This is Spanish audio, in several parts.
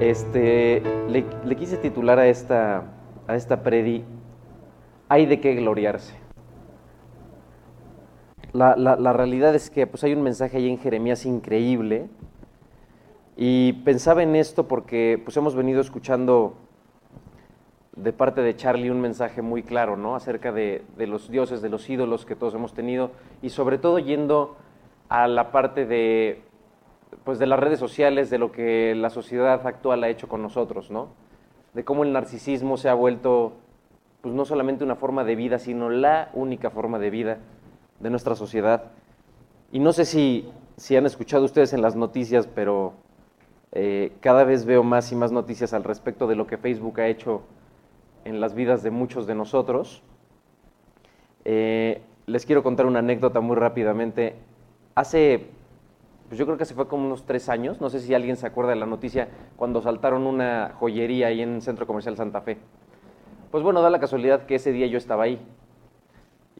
Este, le, quise titular a esta, a esta predi, hay de qué gloriarse. La, la- la realidad es que pues, hay un mensaje ahí en Jeremías increíble y pensaba en esto porque pues, hemos venido escuchando de parte de Charlie un mensaje muy claro, ¿no? Acerca de, de los dioses, de los ídolos que todos hemos tenido y sobre todo yendo a la parte de, pues, de las redes sociales, de lo que la sociedad actual ha hecho con nosotros, ¿no? De cómo el narcisismo se ha vuelto, pues, no solamente una forma de vida, sino la única forma de vida de nuestra sociedad. Y no sé si, si han escuchado ustedes en las noticias, pero eh, cada vez veo más y más noticias al respecto de lo que Facebook ha hecho en las vidas de muchos de nosotros. Eh, les quiero contar una anécdota muy rápidamente. Hace, pues yo creo que hace fue como unos tres años, no sé si alguien se acuerda de la noticia, cuando saltaron una joyería ahí en Centro Comercial Santa Fe. Pues bueno, da la casualidad que ese día yo estaba ahí.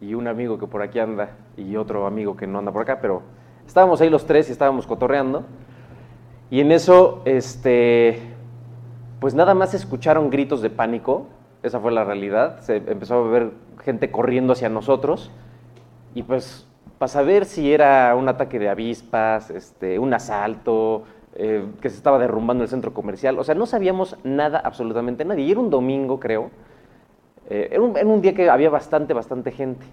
Y un amigo que por aquí anda, y otro amigo que no anda por acá, pero estábamos ahí los tres y estábamos cotorreando. Y en eso, este, pues nada más escucharon gritos de pánico, esa fue la realidad, se empezó a ver gente corriendo hacia nosotros y pues para saber si era un ataque de avispas, este, un asalto, eh, que se estaba derrumbando el centro comercial, o sea, no sabíamos nada, absolutamente nadie. Y era un domingo, creo, eh, era, un, era un día que había bastante, bastante gente.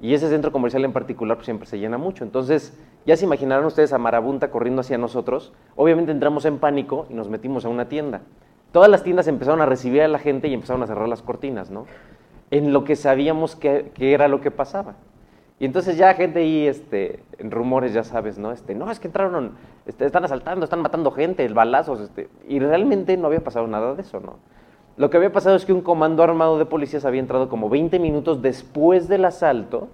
Y ese centro comercial en particular pues, siempre se llena mucho. Entonces, ya se imaginarán ustedes a Marabunta corriendo hacia nosotros. Obviamente entramos en pánico y nos metimos a una tienda. Todas las tiendas empezaron a recibir a la gente y empezaron a cerrar las cortinas, ¿no? En lo que sabíamos que, que era lo que pasaba. Y entonces ya gente ahí, este, en rumores, ya sabes, ¿no? Este, no, es que entraron, este, están asaltando, están matando gente, balazos, este, y realmente no había pasado nada de eso, ¿no? Lo que había pasado es que un comando armado de policías había entrado como 20 minutos después del asalto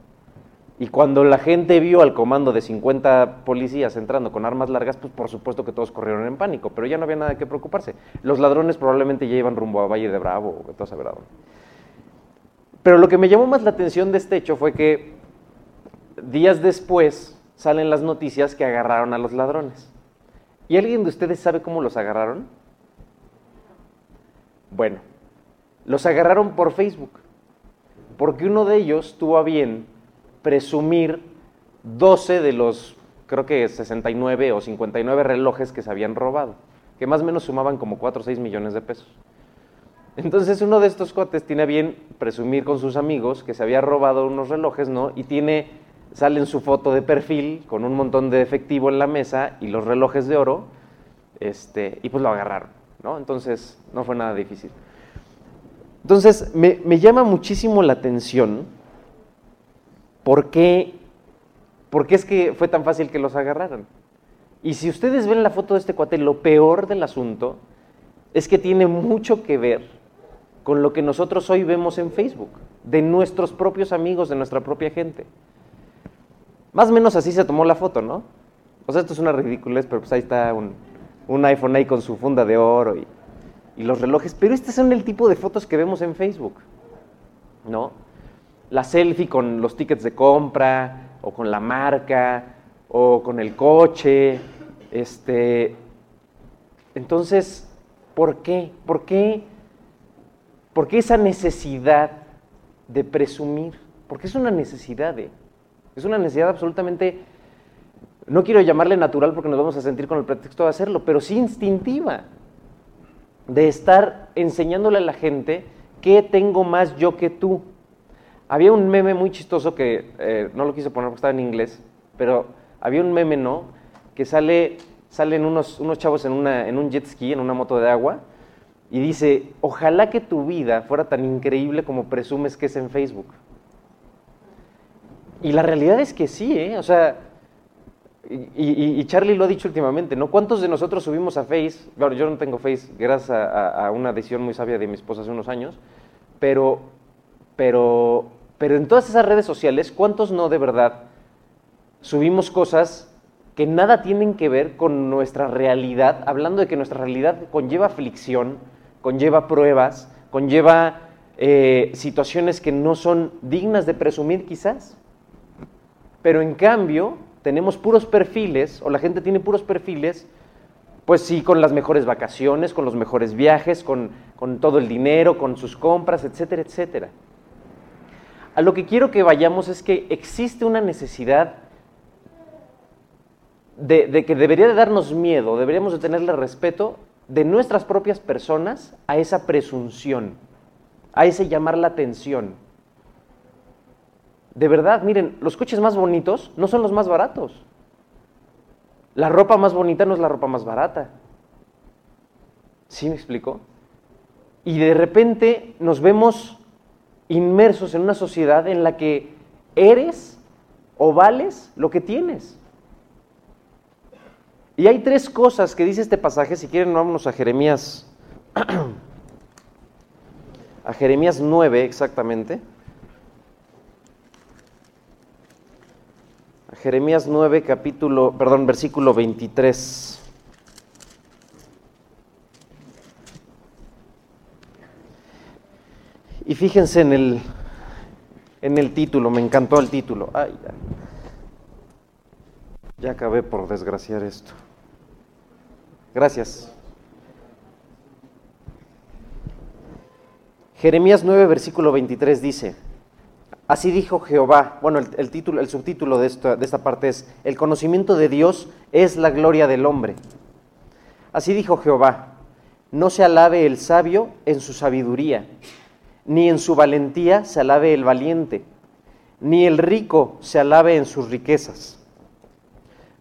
y cuando la gente vio al comando de 50 policías entrando con armas largas, pues por supuesto que todos corrieron en pánico, pero ya no había nada que preocuparse. Los ladrones probablemente ya iban rumbo a Valle de Bravo o a. Pero lo que me llamó más la atención de este hecho fue que días después salen las noticias que agarraron a los ladrones. ¿Y alguien de ustedes sabe cómo los agarraron? Bueno, los agarraron por Facebook, porque uno de ellos tuvo a bien presumir 12 de los, creo que 69 o 59 relojes que se habían robado, que más o menos sumaban como 4 o 6 millones de pesos. Entonces uno de estos cuates tiene a bien presumir con sus amigos que se había robado unos relojes, ¿no? Y tiene, sale en su foto de perfil con un montón de efectivo en la mesa y los relojes de oro, este, y pues lo agarraron, ¿no? Entonces no fue nada difícil. Entonces me, me llama muchísimo la atención por qué, por qué es que fue tan fácil que los agarraran. Y si ustedes ven la foto de este cuate, lo peor del asunto es que tiene mucho que ver con lo que nosotros hoy vemos en Facebook, de nuestros propios amigos, de nuestra propia gente. Más o menos así se tomó la foto, ¿no? O sea, esto es una ridiculez, pero pues ahí está un, un iPhone ahí con su funda de oro y, y los relojes. Pero este son el tipo de fotos que vemos en Facebook, ¿no? La selfie con los tickets de compra, o con la marca, o con el coche. Este. Entonces, ¿por qué? ¿Por qué? ¿Por qué esa necesidad de presumir? Porque es una necesidad, ¿eh? Es una necesidad absolutamente, no quiero llamarle natural porque nos vamos a sentir con el pretexto de hacerlo, pero sí instintiva, de estar enseñándole a la gente qué tengo más yo que tú. Había un meme muy chistoso que eh, no lo quise poner porque estaba en inglés, pero había un meme, ¿no? Que sale, salen unos, unos chavos en, una, en un jet ski, en una moto de agua, y dice, ojalá que tu vida fuera tan increíble como presumes que es en Facebook. Y la realidad es que sí, ¿eh? O sea, y, Charlie lo ha dicho últimamente, ¿no? ¿Cuántos de nosotros subimos a Face? Claro, yo no tengo Face, gracias a una decisión muy sabia de mi esposa hace unos años, pero, pero, pero en todas esas redes sociales, ¿cuántos no de verdad subimos cosas que nada tienen que ver con nuestra realidad, hablando de que nuestra realidad conlleva aflicción, conlleva pruebas, conlleva eh, situaciones que no son dignas de presumir quizás? Pero en cambio, tenemos puros perfiles, o la gente tiene puros perfiles, Pues sí, con las mejores vacaciones, con los mejores viajes, con, con todo el dinero, con sus compras, etcétera, etcétera. A lo que quiero que vayamos es que existe una necesidad de, que debería de darnos miedo, deberíamos de tenerle respeto de nuestras propias personas a esa presunción, a ese llamar la atención. De verdad, miren, los coches más bonitos no son los más baratos. La ropa más bonita no es la ropa más barata. ¿Sí me explico? Y de repente nos vemos inmersos en una sociedad en la que eres o vales lo que tienes. Y hay tres cosas que dice este pasaje, si quieren vámonos a Jeremías, a Jeremías 9 exactamente. Jeremías 9 capítulo, perdón, versículo 23. Y fíjense en el, en el título, me encantó el título. Ay, ya. ya acabé por desgraciar esto. Gracias. Jeremías 9, versículo 23 dice, así dijo Jehová, bueno, el, título, el subtítulo de esta, de esta parte es, el conocimiento de Dios es la gloria del hombre. Así dijo Jehová, no se alabe el sabio en su sabiduría, ni en su valentía se alabe el valiente, ni el rico se alabe en sus riquezas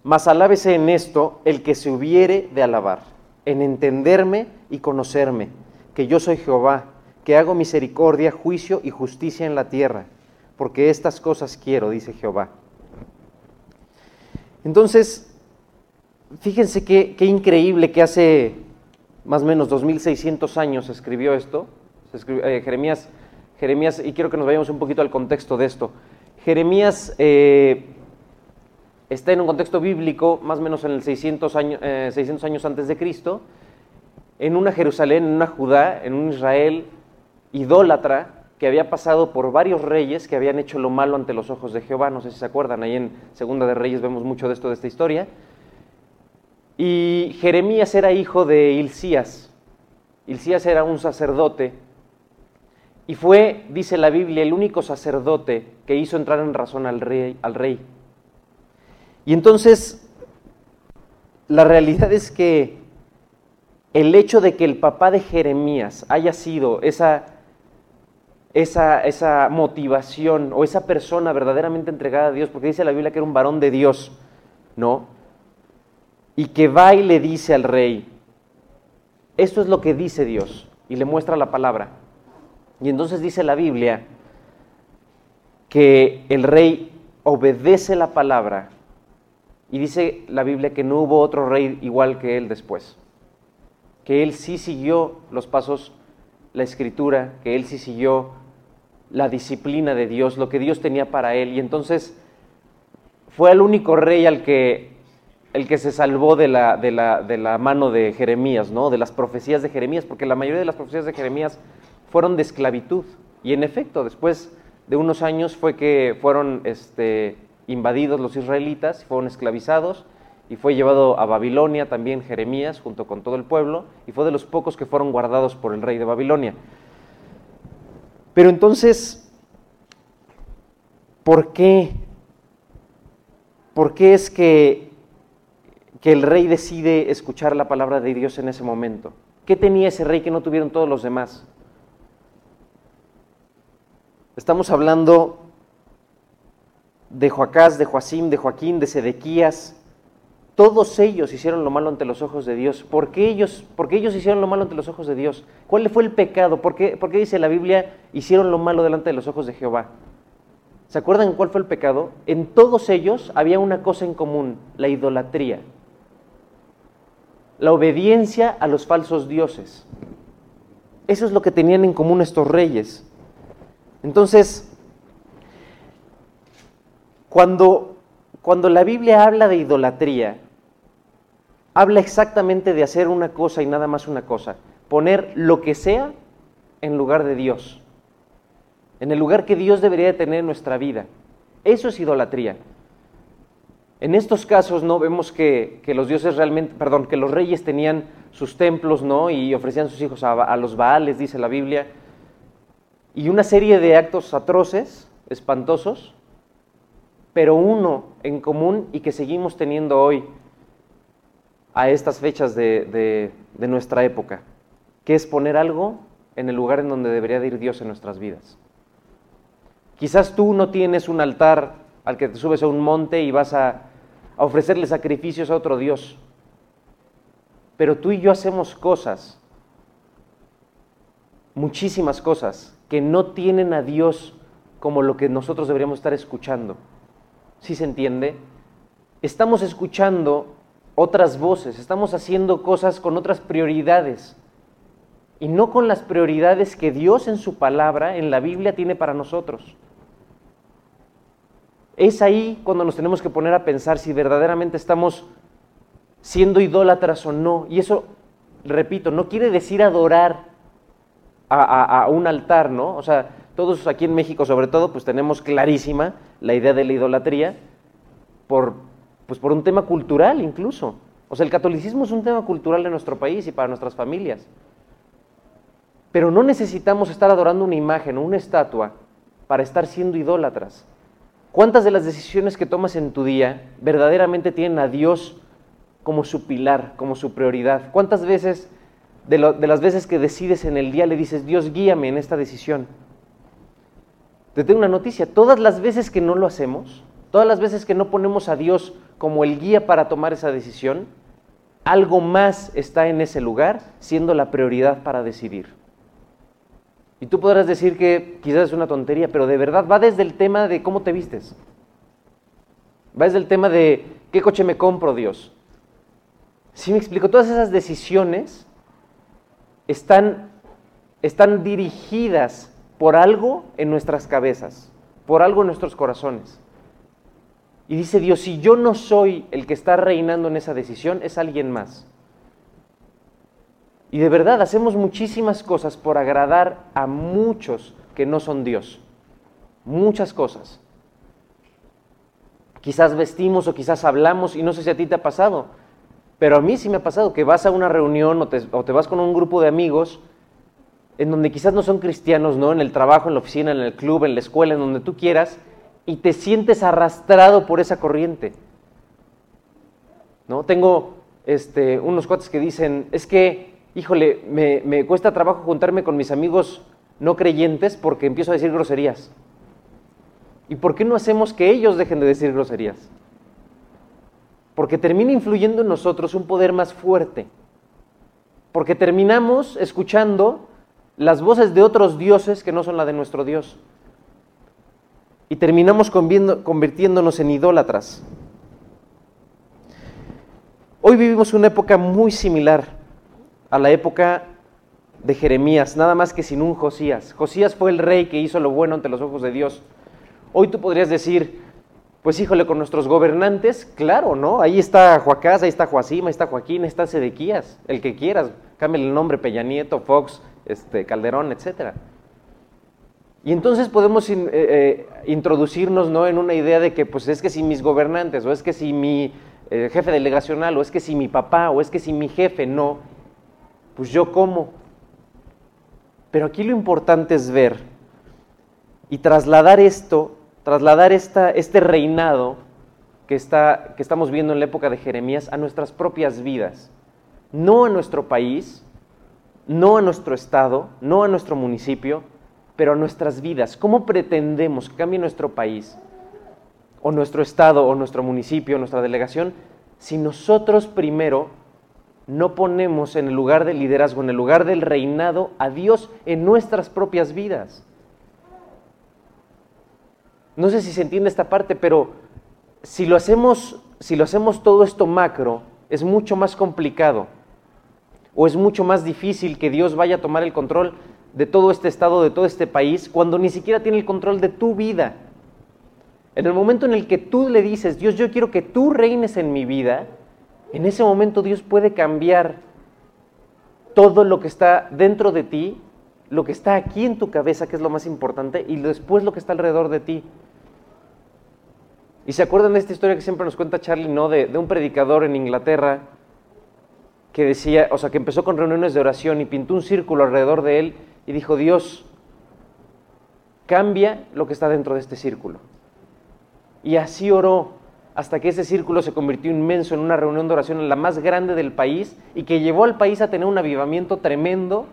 mas alábese en esto el que se hubiere de alabar, en entenderme y conocerme, que yo soy Jehová, que hago misericordia, juicio y justicia en la tierra, porque estas cosas quiero, dice Jehová. Entonces, fíjense qué, increíble que hace más o menos 2600 años escribió esto, eh, Jeremías, Jeremías, y quiero que nos vayamos un poquito al contexto de esto. Jeremías eh, está en un contexto bíblico, más o menos en el 600 años, 600 eh, años antes de Cristo, en una Jerusalén, en una Judá, en un Israel idólatra que había pasado por varios reyes que habían hecho lo malo ante los ojos de Jehová. No sé si se acuerdan, ahí en Segunda de Reyes vemos mucho de esto, de esta historia. Y Jeremías era hijo de Hilcías. Hilcías era un sacerdote y fue, dice la Biblia, el único sacerdote que hizo entrar en razón al rey. Al rey. Y entonces, la realidad es que el hecho de que el papá de Jeremías haya sido esa, esa, esa motivación o esa persona verdaderamente entregada a Dios, porque dice la Biblia que era un varón de Dios, ¿no? Y que va y le dice al rey, esto es lo que dice Dios, y le muestra la palabra. Y entonces dice la Biblia que el rey obedece la palabra y dice la Biblia que no hubo otro rey igual que él después, que él sí siguió los pasos, la escritura, que él sí siguió la disciplina de Dios, lo que Dios tenía para él. Y entonces fue el único rey al que, el que se salvó de la, de, la, de la mano de Jeremías, ¿no? de las profecías de Jeremías, porque la mayoría de las profecías de Jeremías fueron de esclavitud. Y en efecto, después de unos años fue que fueron este, invadidos los israelitas, fueron esclavizados y fue llevado a Babilonia también Jeremías junto con todo el pueblo y fue de los pocos que fueron guardados por el rey de Babilonia. Pero entonces, ¿por qué? ¿Por qué es que, el rey decide escuchar la palabra de Dios en ese momento? ¿Qué tenía ese rey que no tuvieron todos los demás? Estamos hablando de Joacás, de Joacim, de Joaquín, de Sedequías, todos ellos hicieron lo malo ante los ojos de Dios. ¿Por qué ellos, por ellos hicieron lo malo ante los ojos de Dios? ¿Cuál fue el pecado? ¿Por qué, ¿Por qué dice la Biblia, hicieron lo malo delante de los ojos de Jehová? ¿Se acuerdan cuál fue el pecado? En todos ellos había una cosa en común, la idolatría, la obediencia a los falsos dioses. Eso es lo que tenían en común estos reyes. Entonces, cuando, cuando la Biblia habla de idolatría, habla exactamente de hacer una cosa y nada más una cosa, poner lo que sea en lugar de Dios, en el lugar que Dios debería tener en nuestra vida. Eso es idolatría. En estos casos, ¿no? Vemos que, los dioses realmente, perdón, que los reyes tenían sus templos, ¿no? Y ofrecían sus hijos a, a los baales, dice la Biblia. Y una serie de actos atroces, espantosos, pero uno en común y que seguimos teniendo hoy a estas fechas de, nuestra época, que es poner algo en el lugar en donde debería de ir Dios en nuestras vidas. Quizás tú no tienes un altar al que te subes a un monte y vas a, a ofrecerle sacrificios a otro Dios, pero tú y yo hacemos cosas, muchísimas cosas, que no tienen a Dios como lo que nosotros deberíamos estar escuchando. ¿Sí se entiende? Estamos escuchando otras voces, estamos haciendo cosas con otras prioridades y no con las prioridades que Dios en su palabra, en la Biblia, tiene para nosotros. Es ahí cuando nos tenemos que poner a pensar si verdaderamente estamos siendo idólatras o no. Y eso, repito, no quiere decir adorar a, un altar, ¿no? O sea, todos aquí en México sobre todo, pues tenemos clarísima la idea de la idolatría por pues por un tema cultural incluso. O sea, el catolicismo es un tema cultural de nuestro país y para nuestras familias. Pero no necesitamos estar adorando una imagen o una estatua para estar siendo idólatras. ¿Cuántas de las decisiones que tomas en tu día verdaderamente tienen a Dios como su pilar, como su prioridad? ¿Cuántas veces de, de, las veces que decides en el día le dices, Dios guíame en esta decisión? Te tengo una noticia, todas las veces que no lo hacemos, todas las veces que no ponemos a Dios como el guía para tomar esa decisión, algo más está en ese lugar siendo la prioridad para decidir. Y tú podrás decir que quizás es una tontería, pero de verdad va desde el tema de cómo te vistes. Va desde el tema de qué coche me compro, Dios. Si me explico, todas esas decisiones están, están dirigidas por algo en nuestras cabezas, por algo en nuestros corazones. Y dice Dios, si yo no soy el que está reinando en esa decisión, es alguien más. Y de verdad hacemos muchísimas cosas por agradar a muchos que no son Dios. Muchas cosas. Quizás vestimos o quizás hablamos y no sé si a ti te ha pasado, pero a mí sí me ha pasado que vas a una reunión o te, o te vas con un grupo de amigos en donde quizás no son cristianos, ¿no? En el trabajo, en la oficina, en el club, en la escuela, en donde tú quieras, y te sientes arrastrado por esa corriente. ¿No? Tengo este, unos cuates que dicen, es que, híjole, me, cuesta trabajo juntarme con mis amigos no creyentes porque empiezo a decir groserías. ¿Y por qué no hacemos que ellos dejen de decir groserías? Porque termina influyendo en nosotros un poder más fuerte. Porque terminamos escuchando las voces de otros dioses que no son la de nuestro Dios y terminamos convirtiéndonos en idólatras. Hoy vivimos una época muy similar a la época de Jeremías, nada más que sin un Josías. Josías fue el rey que hizo lo bueno ante los ojos de Dios. Hoy tú podrías decir, pues híjole, con nuestros gobernantes, claro, ¿no? Ahí está Joacás, ahí está Joacim, ahí está Joaquín, ahí está Sedequías, el que quieras, cambia el nombre, Peña Nieto, Fox, este, Calderón, etcétera. Y entonces podemos eh, eh, introducirnos ¿no? en una idea de que pues es que si mis gobernantes, o es que si mi eh, jefe delegacional, o es que si mi papá, o es que si mi jefe no, pues yo como. Pero aquí lo importante es ver y trasladar esto, trasladar esta, este reinado que, está, que estamos viendo en la época de Jeremías a nuestras propias vidas, no a nuestro país, no a nuestro estado, no a nuestro municipio, pero a nuestras vidas. ¿Cómo pretendemos que cambie nuestro país, o nuestro estado, o nuestro municipio, o nuestra delegación, si nosotros primero no ponemos en el lugar del liderazgo, en el lugar del reinado, a Dios en nuestras propias vidas? No sé si se entiende esta parte, pero si lo hacemos, si lo hacemos todo esto macro, es mucho más complicado o es mucho más difícil que Dios vaya a tomar el control de todo este estado, de todo este país, cuando ni siquiera tiene el control de tu vida. En el momento en el que tú le dices, Dios, yo quiero que tú reines en mi vida, en ese momento Dios puede cambiar todo lo que está dentro de ti, lo que está aquí en tu cabeza, que es lo más importante, y después lo que está alrededor de ti. Y se acuerdan de esta historia que siempre nos cuenta Charlie, ¿no? De, de un predicador en Inglaterra que decía, o sea, que empezó con reuniones de oración y pintó un círculo alrededor de él y dijo, Dios, cambia lo que está dentro de este círculo. Y así oró hasta que ese círculo se convirtió inmenso en una reunión de oración la más grande del país y que llevó al país a tener un avivamiento tremendo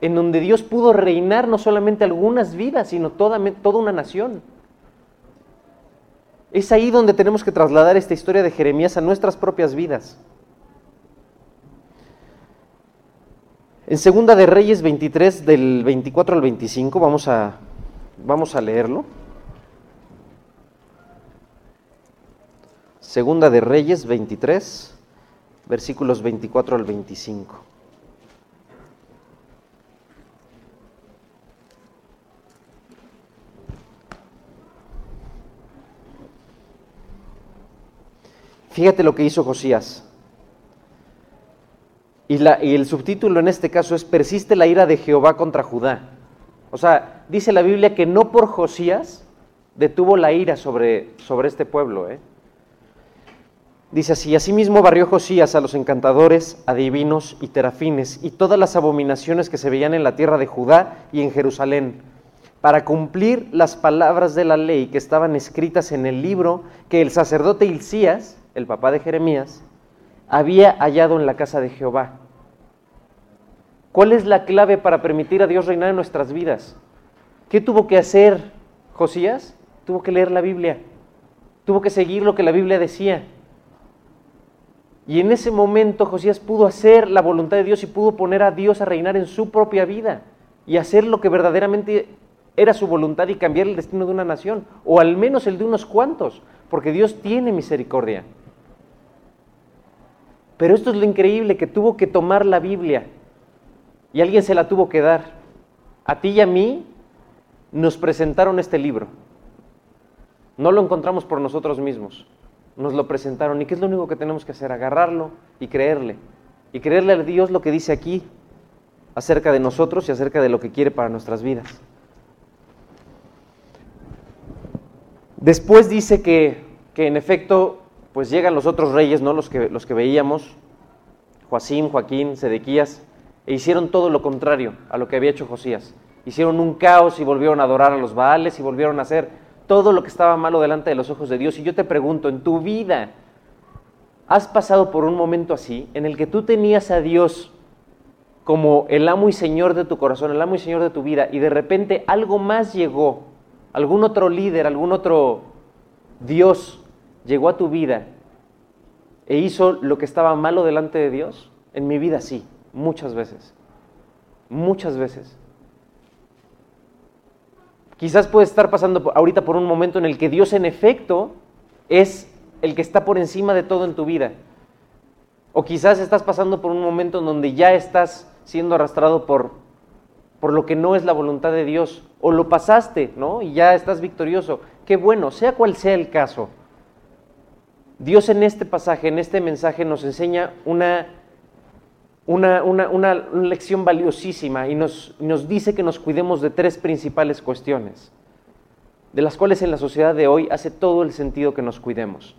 en donde Dios pudo reinar no solamente algunas vidas, sino toda, toda una nación. Es ahí donde tenemos que trasladar esta historia de Jeremías a nuestras propias vidas. En Segunda de Reyes 23, del 24 al 25, vamos a, vamos a leerlo. Segunda de Reyes 23, versículos 24 al 25. Fíjate lo que hizo Josías. Y, el subtítulo en este caso es Persiste la ira de Jehová contra Judá. O sea, dice la Biblia que no por Josías detuvo la ira sobre, sobre este pueblo. ¿eh? Dice así, asimismo barrió Josías a los encantadores, adivinos y terafines y todas las abominaciones que se veían en la tierra de Judá y en Jerusalén, para cumplir las palabras de la ley que estaban escritas en el libro que el sacerdote Hilcías, el papá de Jeremías, había hallado en la casa de Jehová. ¿Cuál es la clave para permitir a Dios reinar en nuestras vidas? ¿Qué tuvo que hacer Josías? Tuvo que leer la Biblia. Tuvo que seguir lo que la Biblia decía. Y en ese momento Josías pudo hacer la voluntad de Dios y pudo poner a Dios a reinar en su propia vida y hacer lo que verdaderamente era su voluntad y cambiar el destino de una nación, o al menos el de unos cuantos, porque Dios tiene misericordia. Pero esto es lo increíble, que tuvo que tomar la Biblia y alguien se la tuvo que dar. A ti y a mí nos presentaron este libro. No lo encontramos por nosotros mismos. Nos lo presentaron. ¿Y qué es lo único que tenemos que hacer? Agarrarlo y creerle. Y creerle a Dios lo que dice aquí acerca de nosotros y acerca de lo que quiere para nuestras vidas. Después dice que, que en efecto, pues llegan los otros reyes, ¿no? Los que, los que veíamos, Joacín, Joaquín, Sedequías, e hicieron todo lo contrario a lo que había hecho Josías. Hicieron un caos y volvieron a adorar a los Baales y volvieron a hacer todo lo que estaba malo delante de los ojos de Dios. Y yo te pregunto, en tu vida, ¿has pasado por un momento así en el que tú tenías a Dios como el amo y señor de tu corazón, el amo y señor de tu vida, y de repente algo más llegó, algún otro líder, algún otro Dios llegó a tu vida e hizo lo que estaba malo delante de Dios? En mi vida sí. Muchas veces. Muchas veces. Quizás puedes estar pasando ahorita por un momento en el que Dios en efecto es el que está por encima de todo en tu vida. O quizás estás pasando por un momento en donde ya estás siendo arrastrado por, por lo que no es la voluntad de Dios. O lo pasaste, ¿no? Y ya estás victorioso. Qué bueno, sea cual sea el caso. Dios en este pasaje, en este mensaje, nos enseña una una, una, lección valiosísima y nos, nos dice que nos cuidemos de tres principales cuestiones, de las cuales en la sociedad de hoy hace todo el sentido que nos cuidemos.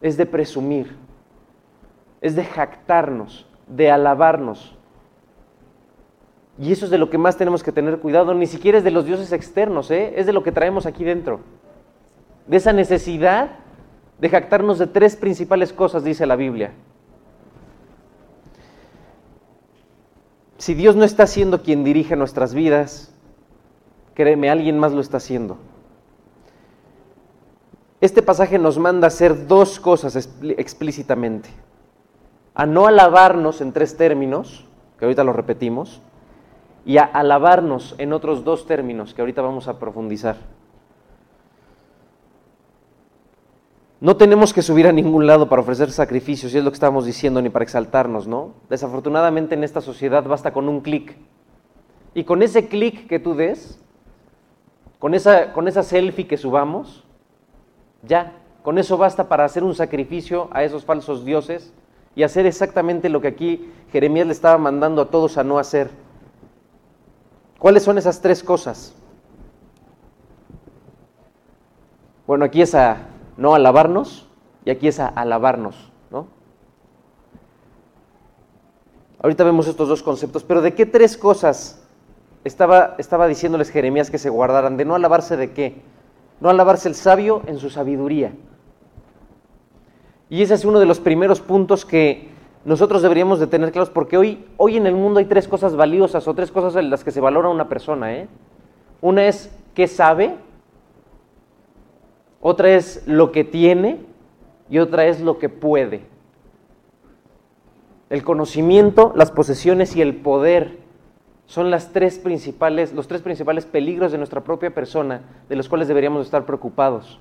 Es de presumir, es de jactarnos, de alabarnos. Y eso es de lo que más tenemos que tener cuidado, ni siquiera es de los dioses externos, ¿eh? es de lo que traemos aquí dentro. De esa necesidad de jactarnos de tres principales cosas, dice la Biblia. Si Dios no está siendo quien dirige nuestras vidas, créeme, alguien más lo está haciendo. Este pasaje nos manda a hacer dos cosas explícitamente. A no alabarnos en tres términos, que ahorita lo repetimos, y a alabarnos en otros dos términos que ahorita vamos a profundizar. No tenemos que subir a ningún lado para ofrecer sacrificios, y es lo que estamos diciendo, ni para exaltarnos, ¿no? Desafortunadamente en esta sociedad basta con un clic. Y con ese clic que tú des, con esa, con esa selfie que subamos, ya, con eso basta para hacer un sacrificio a esos falsos dioses y hacer exactamente lo que aquí Jeremías le estaba mandando a todos a no hacer. ¿Cuáles son esas tres cosas? Bueno, aquí es a no alabarnos y aquí es a alabarnos, ¿no? Ahorita vemos estos dos conceptos, pero ¿de qué tres cosas estaba, estaba diciéndoles Jeremías que se guardaran? ¿De no alabarse de qué? No alabarse el sabio en su sabiduría. Y ese es uno de los primeros puntos que nosotros deberíamos de tener claros, porque hoy, hoy en el mundo hay tres cosas valiosas o tres cosas en las que se valora una persona. ¿eh? Una es qué sabe, otra es lo que tiene y otra es lo que puede. El conocimiento, las posesiones y el poder son las tres principales, los tres principales peligros de nuestra propia persona de los cuales deberíamos estar preocupados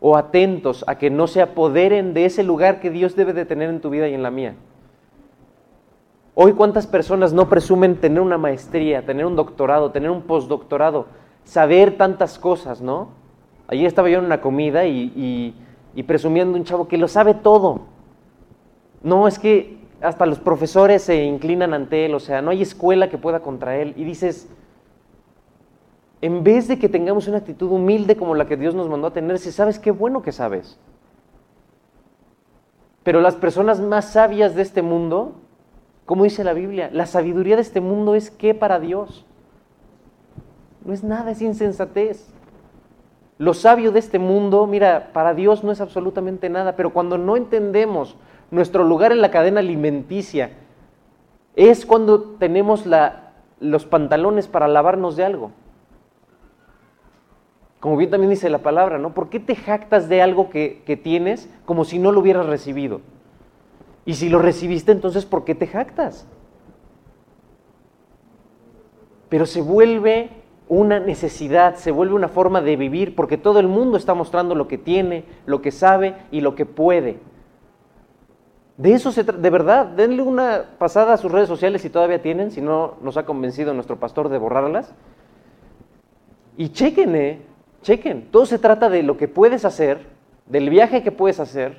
o atentos a que no se apoderen de ese lugar que Dios debe de tener en tu vida y en la mía. Hoy cuántas personas no presumen tener una maestría, tener un doctorado, tener un postdoctorado, saber tantas cosas, ¿no? Allí estaba yo en una comida y, y presumiendo un chavo que lo sabe todo. No, es que hasta los profesores se inclinan ante él, o sea, no hay escuela que pueda contra él. Y dices, en vez de que tengamos una actitud humilde como la que Dios nos mandó a tener, si sabes qué bueno que sabes. Pero las personas más sabias de este mundo, como dice la Biblia, la sabiduría de este mundo es qué para Dios. No es nada, es insensatez. Lo sabio de este mundo, mira, para Dios no es absolutamente nada, pero cuando no entendemos nuestro lugar en la cadena alimenticia, es cuando tenemos los pantalones para lavarnos de algo. Como bien también dice la palabra, ¿no? ¿Por qué te jactas de algo que tienes como si no lo hubieras recibido? Y si lo recibiste, entonces ¿por qué te jactas? Pero se vuelve una necesidad, se vuelve una forma de vivir, porque todo el mundo está mostrando lo que tiene, lo que sabe y lo que puede. De eso se trata, de verdad, denle una pasada a sus redes sociales si todavía tienen, si no nos ha convencido nuestro pastor de borrarlas. Y chequen, ¿eh? Chequen, todo se trata de lo que puedes hacer, del viaje que puedes hacer,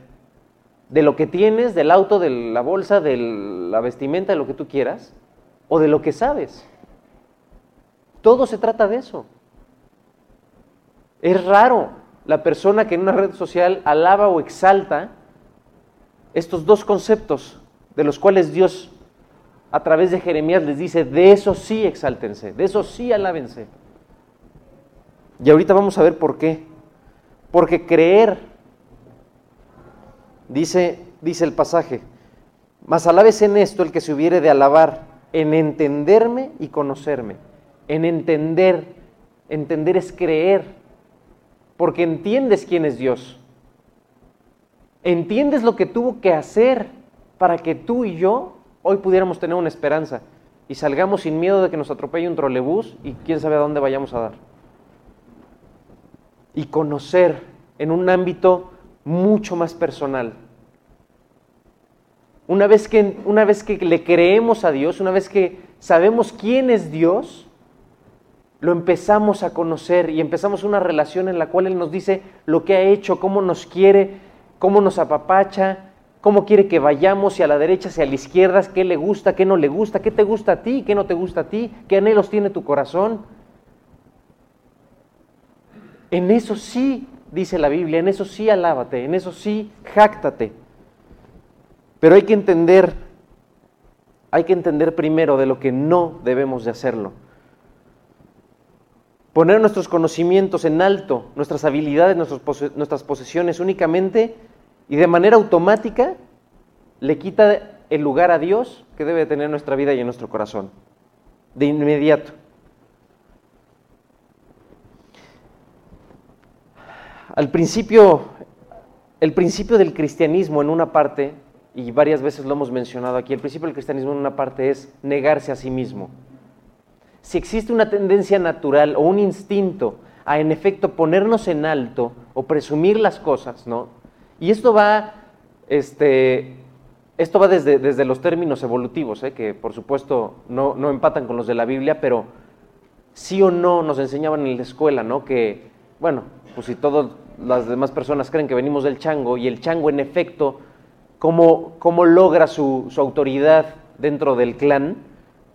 de lo que tienes, del auto, de la bolsa, de la vestimenta, de lo que tú quieras, o de lo que sabes. Todo se trata de eso. Es raro la persona que en una red social alaba o exalta estos dos conceptos de los cuales Dios a través de Jeremías les dice, de eso sí exáltense, de eso sí alábense. Y ahorita vamos a ver por qué. Porque creer, dice, dice el pasaje, mas alabes en esto el que se hubiere de alabar, en entenderme y conocerme. En entender, entender es creer, porque entiendes quién es Dios. Entiendes lo que tuvo que hacer para que tú y yo hoy pudiéramos tener una esperanza y salgamos sin miedo de que nos atropelle un trolebús y quién sabe a dónde vayamos a dar y conocer en un ámbito mucho más personal. Una vez, que, una vez que le creemos a Dios, una vez que sabemos quién es Dios, lo empezamos a conocer y empezamos una relación en la cual Él nos dice lo que ha hecho, cómo nos quiere, cómo nos apapacha, cómo quiere que vayamos, si a la derecha, si a la izquierda, qué le gusta, qué no le gusta, qué te gusta a ti, qué no te gusta a ti, qué anhelos tiene tu corazón. En eso sí, dice la Biblia, en eso sí alábate, en eso sí jáctate. Pero hay que entender, hay que entender primero de lo que no debemos de hacerlo. Poner nuestros conocimientos en alto, nuestras habilidades, nuestras posesiones únicamente y de manera automática le quita el lugar a Dios que debe tener nuestra vida y en nuestro corazón. De inmediato. Al principio, el principio del cristianismo en una parte, y varias veces lo hemos mencionado aquí, el principio del cristianismo en una parte es negarse a sí mismo. Si existe una tendencia natural o un instinto a en efecto ponernos en alto o presumir las cosas, ¿no? Y esto va, este, esto va desde, desde los términos evolutivos, ¿eh? que por supuesto no, no empatan con los de la Biblia, pero sí o no nos enseñaban en la escuela, ¿no? Que, bueno, pues si todas las demás personas creen que venimos del chango y el chango en efecto, ¿cómo, cómo logra su, su, autoridad dentro del clan?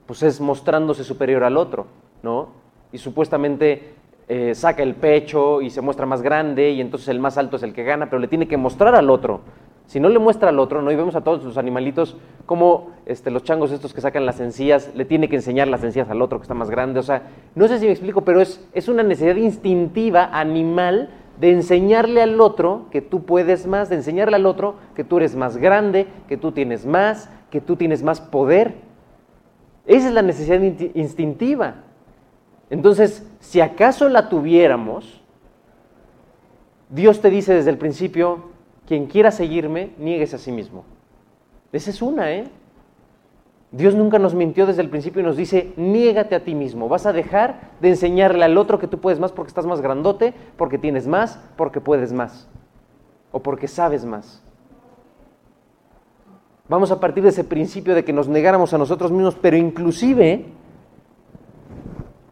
Pues es mostrándose superior al otro, ¿no? Y supuestamente eh, saca el pecho y se muestra más grande y entonces el más alto es el que gana, pero le tiene que mostrar al otro. Si no le muestra al otro, ¿no? Y vemos a todos los animalitos como este, los changos estos que sacan las encías, le tiene que enseñar las encías al otro que está más grande. O sea, no sé si me explico, pero es, es una necesidad instintiva, animal, de enseñarle al otro que tú puedes más, de enseñarle al otro que tú eres más grande, que tú tienes más, que tú tienes más poder. Esa es la necesidad instintiva. Entonces, si acaso la tuviéramos, Dios te dice desde el principio, quien quiera seguirme, niegues a sí mismo. Esa es una, ¿eh? Dios nunca nos mintió desde el principio y nos dice, niégate a ti mismo. Vas a dejar de enseñarle al otro que tú puedes más porque estás más grandote, porque tienes más, porque puedes más. O porque sabes más. Vamos a partir de ese principio de que nos negáramos a nosotros mismos, pero inclusive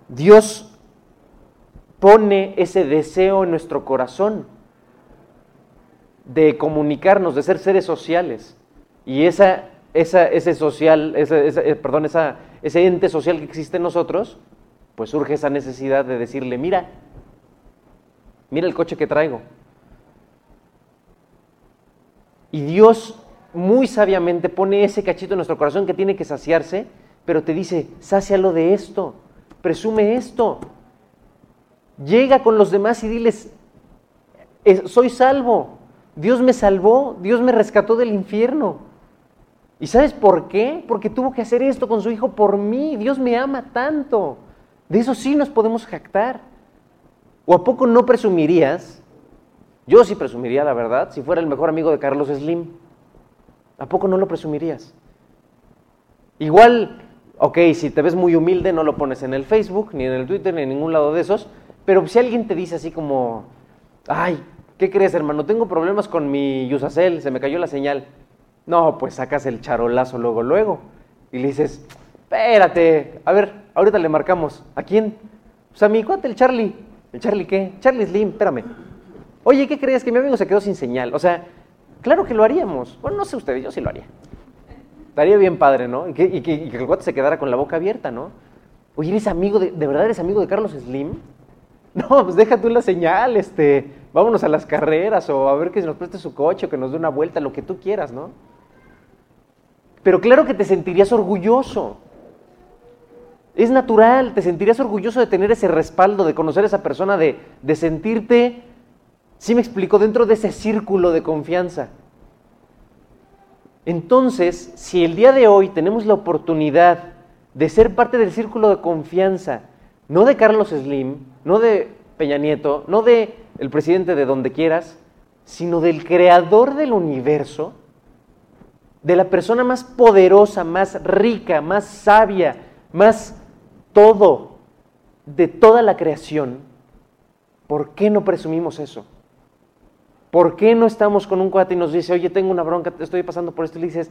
Dios pone ese deseo en nuestro corazón de comunicarnos, de ser seres sociales. Y esa, esa, ese social, eh, perdón, esa, ese ente social que existe en nosotros, pues surge esa necesidad de decirle, mira, mira el coche que traigo. Y Dios muy sabiamente pone ese cachito en nuestro corazón que tiene que saciarse, pero te dice, sácialo de esto, presume esto. Llega con los demás y diles, soy salvo, Dios me salvó, Dios me rescató del infierno. ¿Y sabes por qué? Porque tuvo que hacer esto con su hijo por mí. Dios me ama tanto. De eso sí nos podemos jactar. ¿O a poco no presumirías? Yo sí presumiría, la verdad, si fuera el mejor amigo de Carlos Slim. ¿A poco no lo presumirías? Igual, ok, si te ves muy humilde, no lo pones en el Facebook, ni en el Twitter, ni en ningún lado de esos. Pero si alguien te dice así como, ay, ¿Qué crees, hermano? Tengo problemas con mi Yusacel, se me cayó la señal. No, pues sacas el charolazo luego, luego. Y le dices, espérate, a ver, ahorita le marcamos. ¿A quién? Pues a mi cuate, el Charlie. ¿El Charlie qué? Charlie Slim, espérame. Oye, ¿qué crees? Que mi amigo se quedó sin señal. O sea, claro que lo haríamos. Bueno, no sé ustedes, yo sí lo haría. Estaría bien padre, ¿no? Y que, el cuate se quedara con la boca abierta, ¿no? Oye, ¿eres amigo de, de verdad eres amigo de Carlos Slim? No, pues deja tú la señal, este vámonos a las carreras o a ver que nos preste su coche o que nos dé una vuelta, lo que tú quieras, ¿no? Pero claro que te sentirías orgulloso. Es natural, te sentirías orgulloso de tener ese respaldo, de conocer a esa persona, de, de sentirte, sí me explico, dentro de ese círculo de confianza. Entonces, si el día de hoy tenemos la oportunidad de ser parte del círculo de confianza, no de Carlos Slim, no de Peña Nieto, no de el presidente de donde quieras, sino del creador del universo, de la persona más poderosa, más rica, más sabia, más todo de toda la creación, ¿por qué no presumimos eso? ¿Por qué no estamos con un cuate y nos dice, oye, tengo una bronca, estoy pasando por esto? Y le dices,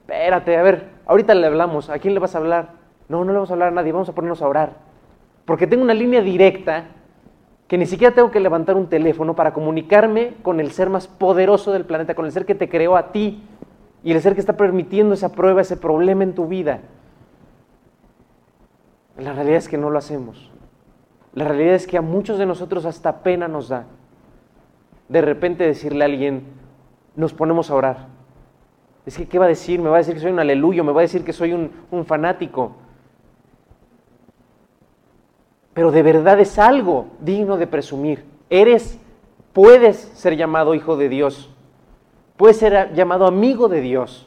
espérate, a ver, ahorita le hablamos, ¿a quién le vas a hablar? No, no le vamos a hablar a nadie, vamos a ponernos a orar. Porque tengo una línea directa que ni siquiera tengo que levantar un teléfono para comunicarme con el ser más poderoso del planeta, con el ser que te creó a ti y el ser que está permitiendo esa prueba, ese problema en tu vida. La realidad es que no lo hacemos. La realidad es que a muchos de nosotros hasta pena nos da de repente decirle a alguien, nos ponemos a orar. Es que, ¿qué va a decir? Me va a decir que soy un aleluyo, me va a decir que soy un, fanático pero de verdad es algo digno de presumir. Eres, puedes ser llamado hijo de Dios, puedes ser llamado amigo de Dios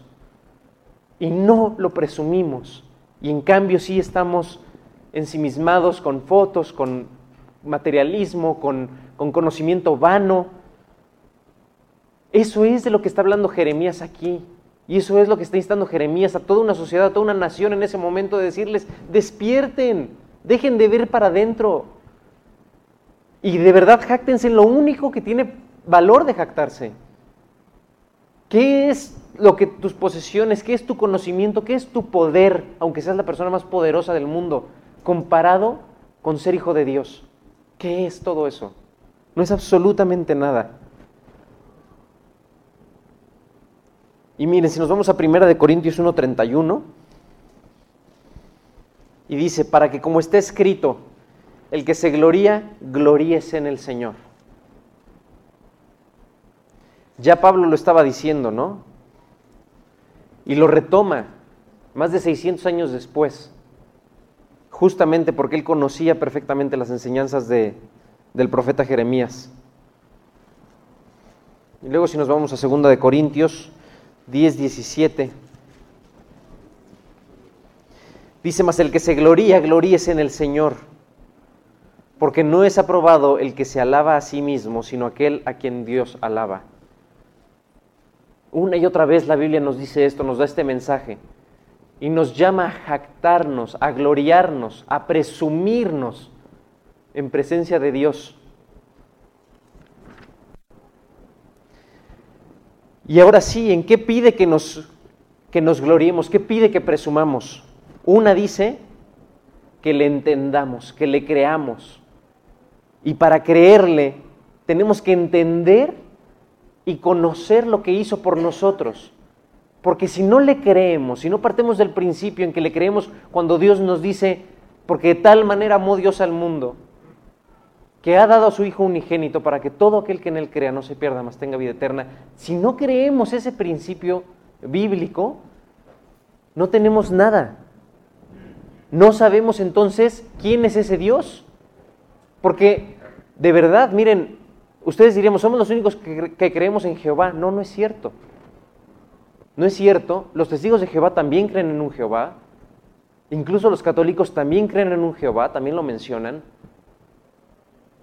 y no lo presumimos. Y en cambio sí estamos ensimismados con fotos, con materialismo, con, con conocimiento vano. Eso es de lo que está hablando Jeremías aquí. Y eso es lo que está instando Jeremías a toda una sociedad, a toda una nación en ese momento de decirles, despierten, Dejen de ver para adentro. Y de verdad jactense en lo único que tiene valor de jactarse. ¿Qué es lo que tus posesiones, qué es tu conocimiento, qué es tu poder, aunque seas la persona más poderosa del mundo, comparado con ser hijo de Dios? ¿Qué es todo eso? No es absolutamente nada. Y miren, si nos vamos a Primera de Corintios 1:31, y dice, para que como está escrito, el que se gloría, gloríese en el Señor. Ya Pablo lo estaba diciendo, ¿no? Y lo retoma más de 600 años después, justamente porque él conocía perfectamente las enseñanzas de, del profeta Jeremías. Y luego si nos vamos a 2 de Corintios 10, 17. Dice, más el que se gloría, gloríese en el Señor, porque no es aprobado el que se alaba a sí mismo, sino aquel a quien Dios alaba. Una y otra vez la Biblia nos dice esto, nos da este mensaje y nos llama a jactarnos, a gloriarnos, a presumirnos en presencia de Dios. Y ahora sí, ¿en qué pide que nos, que nos gloriemos? ¿Qué pide que presumamos? Una dice que le entendamos, que le creamos. Y para creerle tenemos que entender y conocer lo que hizo por nosotros. Porque si no le creemos, si no partemos del principio en que le creemos cuando Dios nos dice, porque de tal manera amó Dios al mundo, que ha dado a su Hijo unigénito para que todo aquel que en él crea no se pierda, mas tenga vida eterna, si no creemos ese principio bíblico, no tenemos nada. No sabemos entonces quién es ese Dios. Porque de verdad, miren, Ustedes diríamos, somos los únicos que, creemos en Jehová. No, no es cierto. No es cierto. Los testigos de Jehová también creen en un Jehová. Incluso los católicos también creen en un Jehová, también lo mencionan.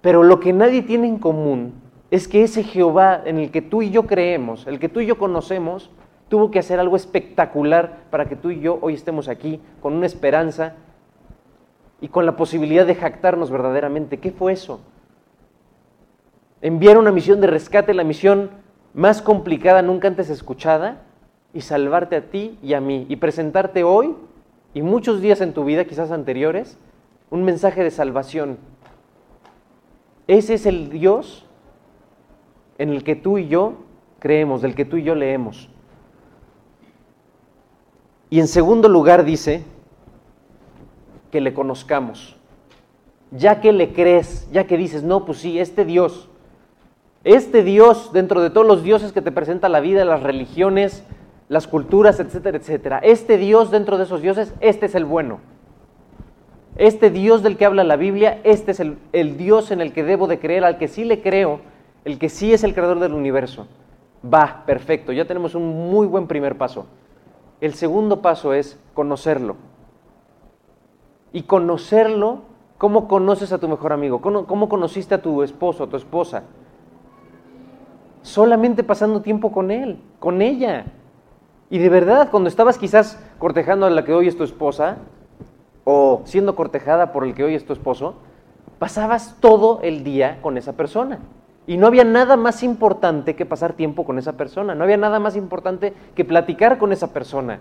Pero lo que nadie tiene en común es que ese Jehová en el que tú y yo creemos, el que tú y yo conocemos, tuvo que hacer algo espectacular para que tú y yo hoy estemos aquí con una esperanza y con la posibilidad de jactarnos verdaderamente. ¿Qué fue eso? enviar una misión de rescate, la misión más complicada nunca antes escuchada, y salvarte a ti y a mí, y presentarte hoy y muchos días en tu vida, quizás anteriores, un mensaje de salvación. Ese es el Dios en el que tú y yo creemos, del que tú y yo leemos. Y en segundo lugar dice que le conozcamos. Ya que le crees, ya que dices, no, pues sí, este Dios este Dios, dentro de todos los dioses que te presenta la vida, las religiones, las culturas, etcétera, etcétera, este Dios dentro de esos dioses, este es el bueno. Este Dios del que habla la Biblia, este es el, Dios en el que debo de creer, al que sí le creo, el que sí es el creador del universo. Va, perfecto, ya tenemos un muy buen primer paso. El segundo paso es conocerlo. Y conocerlo, ¿cómo conoces a tu mejor amigo? ¿Cómo, cómo conociste a tu esposo, a tu esposa? solamente pasando tiempo con él, con ella. Y de verdad, cuando estabas quizás cortejando a la que hoy es tu esposa, siendo cortejada por el que hoy es tu esposo, pasabas todo el día con esa persona. Y no había nada más importante que pasar tiempo con esa persona, no había nada más importante que platicar con esa persona.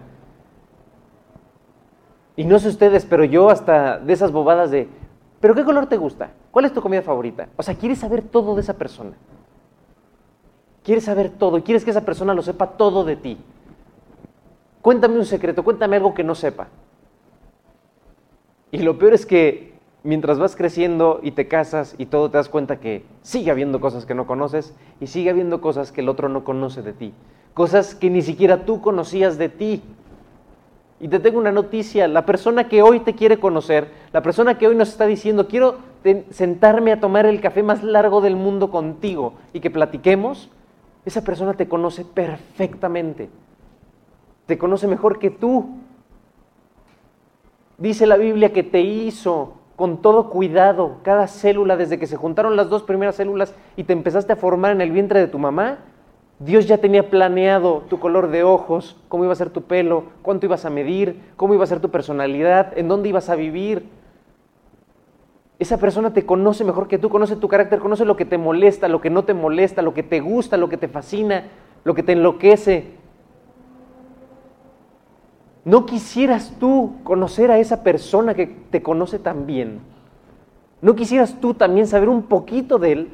Y no sé ustedes, pero yo hasta de esas bobadas de, ¿pero qué color te gusta? ¿Cuál es tu comida favorita? O sea, quieres saber todo de esa persona. Quieres saber todo quieres que esa persona lo sepa todo de ti. Cuéntame un secreto, cuéntame algo que no sepa. Y lo peor es que mientras vas creciendo y te casas y todo te das cuenta que sigue habiendo cosas que no conoces y sigue habiendo cosas que el otro no conoce de ti. Cosas que ni siquiera tú conocías de ti. Y te tengo una noticia, la persona que hoy te quiere conocer, la persona que hoy nos está diciendo, quiero sentarme a tomar el café más largo del mundo contigo y que platiquemos, esa persona te conoce perfectamente. Te conoce mejor que tú. Dice la Biblia que te hizo con todo cuidado cada célula desde que se juntaron las dos primeras células y te empezaste a formar en el vientre de tu mamá. Dios ya tenía planeado tu color de ojos, cómo iba a ser tu pelo, cuánto ibas a medir, cómo iba a ser tu personalidad, en dónde ibas a vivir. Esa persona te conoce mejor que tú, conoce tu carácter, conoce lo que te molesta, lo que no te molesta, lo que te gusta, lo que te fascina, lo que te enloquece. ¿No quisieras tú conocer a esa persona que te conoce tan bien? ¿No quisieras tú también saber un poquito de él?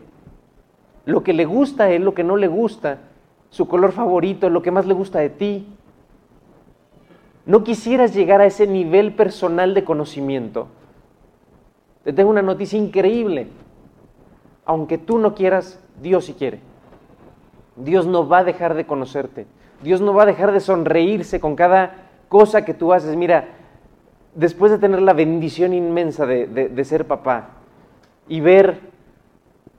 Lo que le gusta a él, lo que no le gusta, su color favorito, lo que más le gusta de ti. ¿No quisieras llegar a ese nivel personal de conocimiento? Te tengo una noticia increíble. Aunque tú no quieras, Dios sí quiere. Dios no va a dejar de conocerte. Dios no va a dejar de sonreírse con cada cosa que tú haces. Mira, después de tener la bendición inmensa de, ser papá y ver,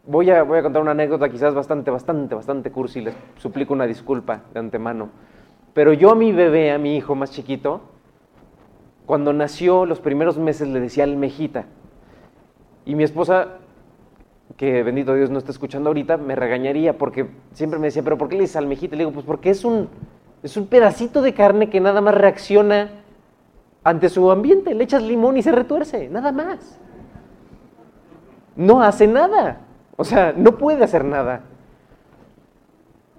voy a, voy a contar una anécdota quizás bastante, bastante, bastante cursi, les suplico una disculpa de antemano, pero yo a mi bebé, a mi hijo más chiquito, cuando nació los primeros meses le decía almejita. Y mi esposa, que bendito Dios no está escuchando ahorita, me regañaría porque siempre me decía, pero ¿por qué le dices almejita? Le digo, pues porque es un, es un pedacito de carne que nada más reacciona ante su ambiente. Le echas limón y se retuerce, nada más. No hace nada. O sea, no puede hacer nada.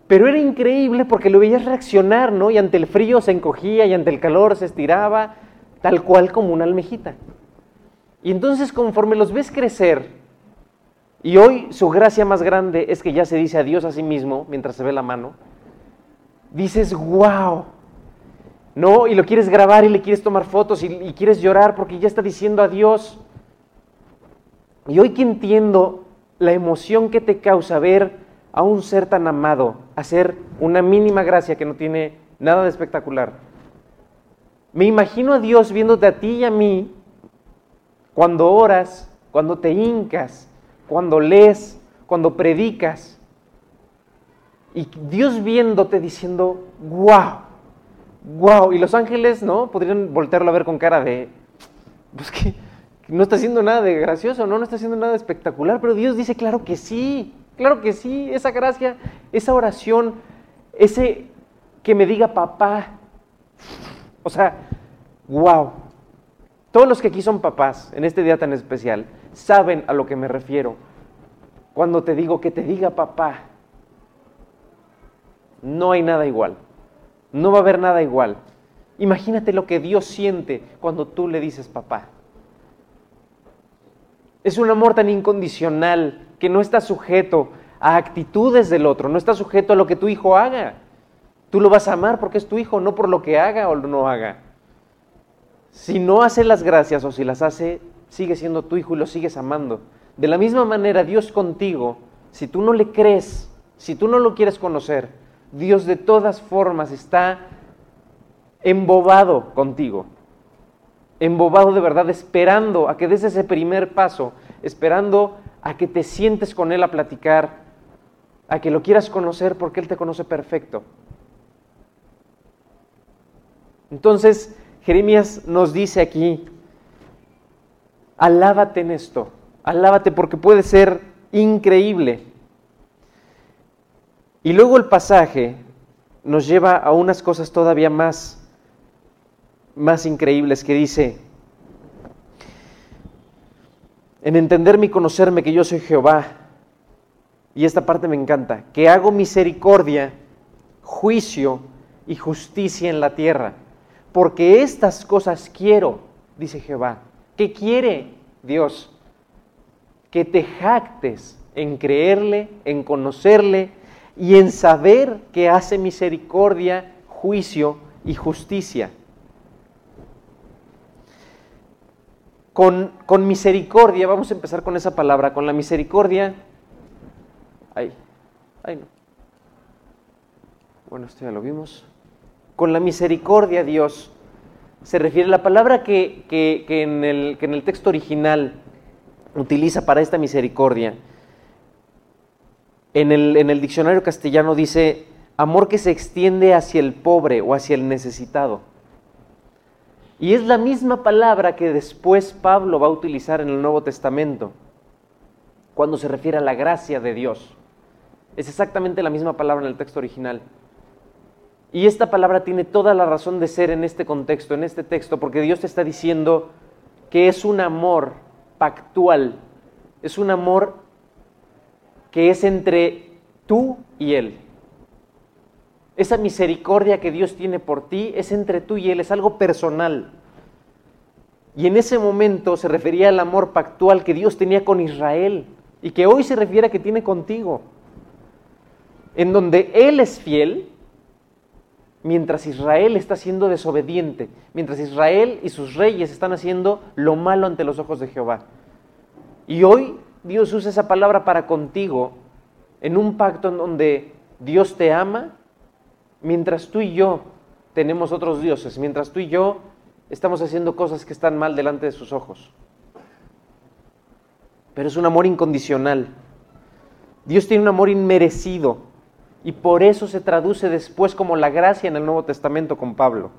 Pero era increíble porque lo veías reaccionar, ¿no? Y ante el frío se encogía y ante el calor se estiraba, tal cual como una almejita. Y entonces conforme los ves crecer, y hoy su gracia más grande es que ya se dice adiós a sí mismo mientras se ve la mano, dices, wow, ¿no? Y lo quieres grabar y le quieres tomar fotos y, y quieres llorar porque ya está diciendo adiós. Y hoy que entiendo la emoción que te causa ver a un ser tan amado hacer una mínima gracia que no tiene nada de espectacular. Me imagino a Dios viéndote a ti y a mí cuando oras, cuando te hincas, cuando lees, cuando predicas. Y Dios viéndote diciendo, wow, wow. Y los ángeles, ¿no? Podrían voltearlo a ver con cara de, pues que no está haciendo nada de gracioso, ¿no? No está haciendo nada espectacular, pero Dios dice, claro que sí, claro que sí, esa gracia, esa oración, ese que me diga papá. O sea, wow. Todos los que aquí son papás en este día tan especial saben a lo que me refiero. Cuando te digo que te diga papá, no hay nada igual. No va a haber nada igual. Imagínate lo que Dios siente cuando tú le dices papá. Es un amor tan incondicional que no está sujeto a actitudes del otro, no está sujeto a lo que tu hijo haga. Tú lo vas a amar porque es tu hijo, no por lo que haga o no haga. Si no hace las gracias o si las hace, sigue siendo tu hijo y lo sigues amando. De la misma manera, Dios contigo, si tú no le crees, si tú no lo quieres conocer, Dios de todas formas está embobado contigo, embobado de verdad, esperando a que des ese primer paso, esperando a que te sientes con Él a platicar, a que lo quieras conocer porque Él te conoce perfecto. Entonces, Jeremías nos dice aquí, alábate en esto, alábate porque puede ser increíble. Y luego el pasaje nos lleva a unas cosas todavía más, más increíbles que dice, en entenderme y conocerme que yo soy Jehová, y esta parte me encanta, que hago misericordia, juicio y justicia en la tierra, porque estas cosas quiero, dice Jehová. ¿Qué quiere Dios? Que te jactes en creerle, en conocerle, y en saber que hace misericordia, juicio y justicia. Con, con, misericordia, vamos a empezar con esa palabra, con la misericordia. Ay, ay no. Bueno, esto ya lo vimos. Con la misericordia, Dios, se refiere a la palabra que, que, en el, que en el texto original utiliza para esta misericordia en el, diccionario castellano dice amor que se extiende hacia el pobre o hacia el necesitado. Y es la misma palabra que después Pablo va a utilizar en el Nuevo Testamento, cuando se refiere a la gracia de Dios. Es exactamente la misma palabra en el texto original. Y esta palabra tiene toda la razón de ser en este contexto, en este texto, porque Dios te está diciendo que es un amor pactual, es un amor que es entre tú y Él. Esa misericordia que Dios tiene por ti es entre tú y Él, es algo personal. Y en ese momento se refería al amor pactual que Dios tenía con Israel y que hoy se refiere a que tiene contigo. En donde Él es fiel mientras Israel está siendo desobediente, mientras Israel y sus reyes están haciendo lo malo ante los ojos de Jehová. Y hoy Dios usa esa palabra para contigo en un pacto en donde Dios te ama mientras tú y yo tenemos otros dioses, mientras tú y yo estamos haciendo cosas que están mal delante de sus ojos. Pero es un amor incondicional. Dios tiene un amor inmerecido y por eso se traduce después como la gracia en el Nuevo Testamento con Pablo.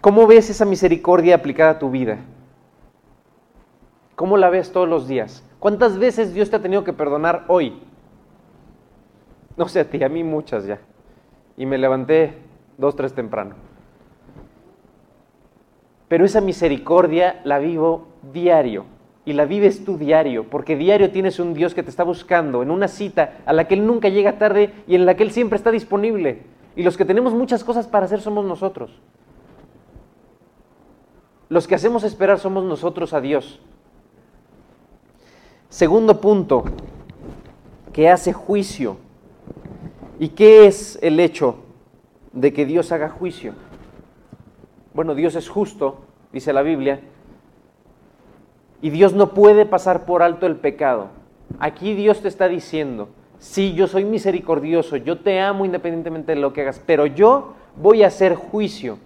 ¿Cómo ves esa misericordia aplicada a tu vida? ¿Cómo la ves todos los días? ¿Cuántas veces Dios te ha tenido que perdonar hoy? No sé a ti, a mí muchas ya. Y me levanté dos, tres temprano. Pero esa misericordia la vivo diario. Y la vives tú diario, porque diario tienes un Dios que te está buscando en una cita a la que Él nunca llega tarde y en la que Él siempre está disponible. Y los que tenemos muchas cosas para hacer somos nosotros. Los que hacemos esperar somos nosotros a Dios. Segundo punto, que hace juicio. ¿Y qué es el hecho de que Dios haga juicio? Bueno, Dios es justo, dice la Biblia, y Dios no puede pasar por alto el pecado. Aquí Dios te está diciendo, sí, yo soy misericordioso, yo te amo independientemente de lo que hagas, pero yo voy a hacer juicio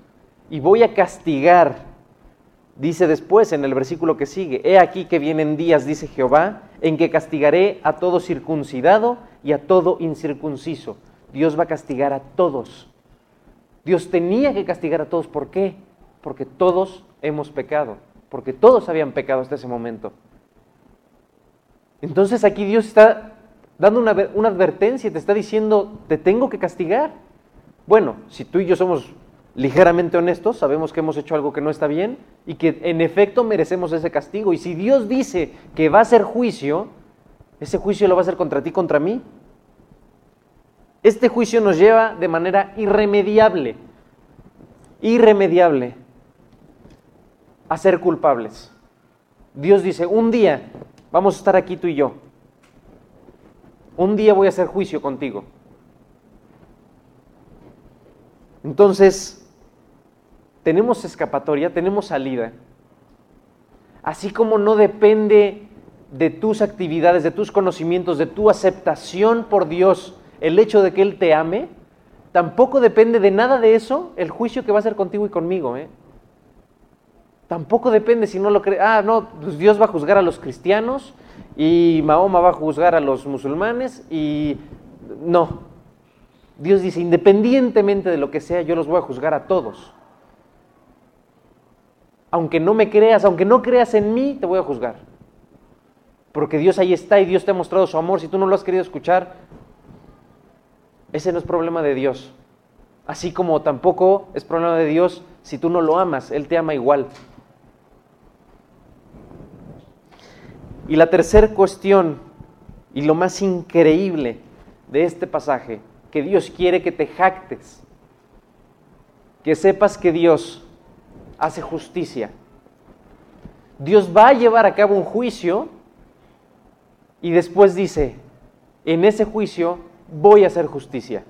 y voy a castigar Dice después en el versículo que sigue, He aquí que vienen días, dice Jehová, en que castigaré a todo circuncidado y a todo incircunciso. Dios va a castigar a todos. Dios tenía que castigar a todos. ¿Por qué? Porque todos hemos pecado, porque todos habían pecado hasta ese momento. Entonces aquí Dios está dando una, una advertencia, te está diciendo, te tengo que castigar. Bueno, si tú y yo somos ligeramente honestos, sabemos que hemos hecho algo que no está bien y que en efecto merecemos ese castigo. Y si Dios dice que va a ser juicio, ese juicio lo va a hacer contra ti, contra mí. Este juicio nos lleva de manera irremediable, irremediable, a ser culpables. Dios dice, un día vamos a estar aquí tú y yo. Un día voy a hacer juicio contigo. Entonces, tenemos escapatoria, tenemos salida. Así como no depende de tus actividades, de tus conocimientos, de tu aceptación por Dios, el hecho de que Él te ame, tampoco depende de nada de eso el juicio que va a hacer contigo y conmigo. ¿eh? Tampoco depende si no lo crees. Ah, no, pues Dios va a juzgar a los cristianos y Mahoma va a juzgar a los musulmanes y no. Dios dice, independientemente de lo que sea, yo los voy a juzgar a todos aunque no me creas, aunque no creas en mí, te voy a juzgar. Porque Dios ahí está y Dios te ha mostrado su amor. Si tú no lo has querido escuchar, ese no es problema de Dios. Así como tampoco es problema de Dios si tú no lo amas, Él te ama igual. Y la tercera cuestión, y lo más increíble de este pasaje, que Dios quiere que te jactes, que sepas que Dios hace justicia. Dios va a llevar a cabo un juicio y después dice, en ese juicio voy a hacer justicia.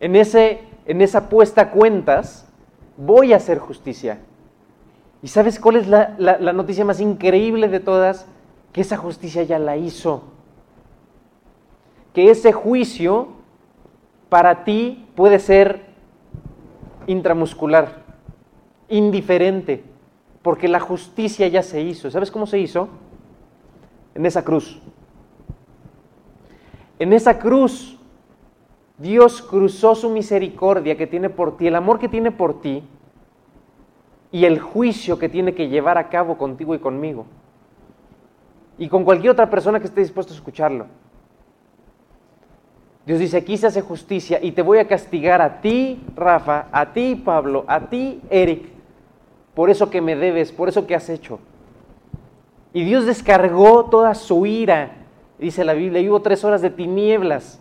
En, ese, en esa puesta a cuentas voy a hacer justicia. ¿Y sabes cuál es la, la noticia más increíble de todas? Que esa justicia ya la hizo. Que ese juicio para ti puede ser intramuscular indiferente, porque la justicia ya se hizo. ¿Sabes cómo se hizo? En esa cruz. En esa cruz, Dios cruzó su misericordia que tiene por ti, el amor que tiene por ti y el juicio que tiene que llevar a cabo contigo y conmigo. Y con cualquier otra persona que esté dispuesto a escucharlo. Dios dice, aquí se hace justicia y te voy a castigar a ti, Rafa, a ti, Pablo, a ti, Eric, por eso que me debes, por eso que has hecho. Y Dios descargó toda su ira, dice la Biblia, y hubo tres horas de tinieblas,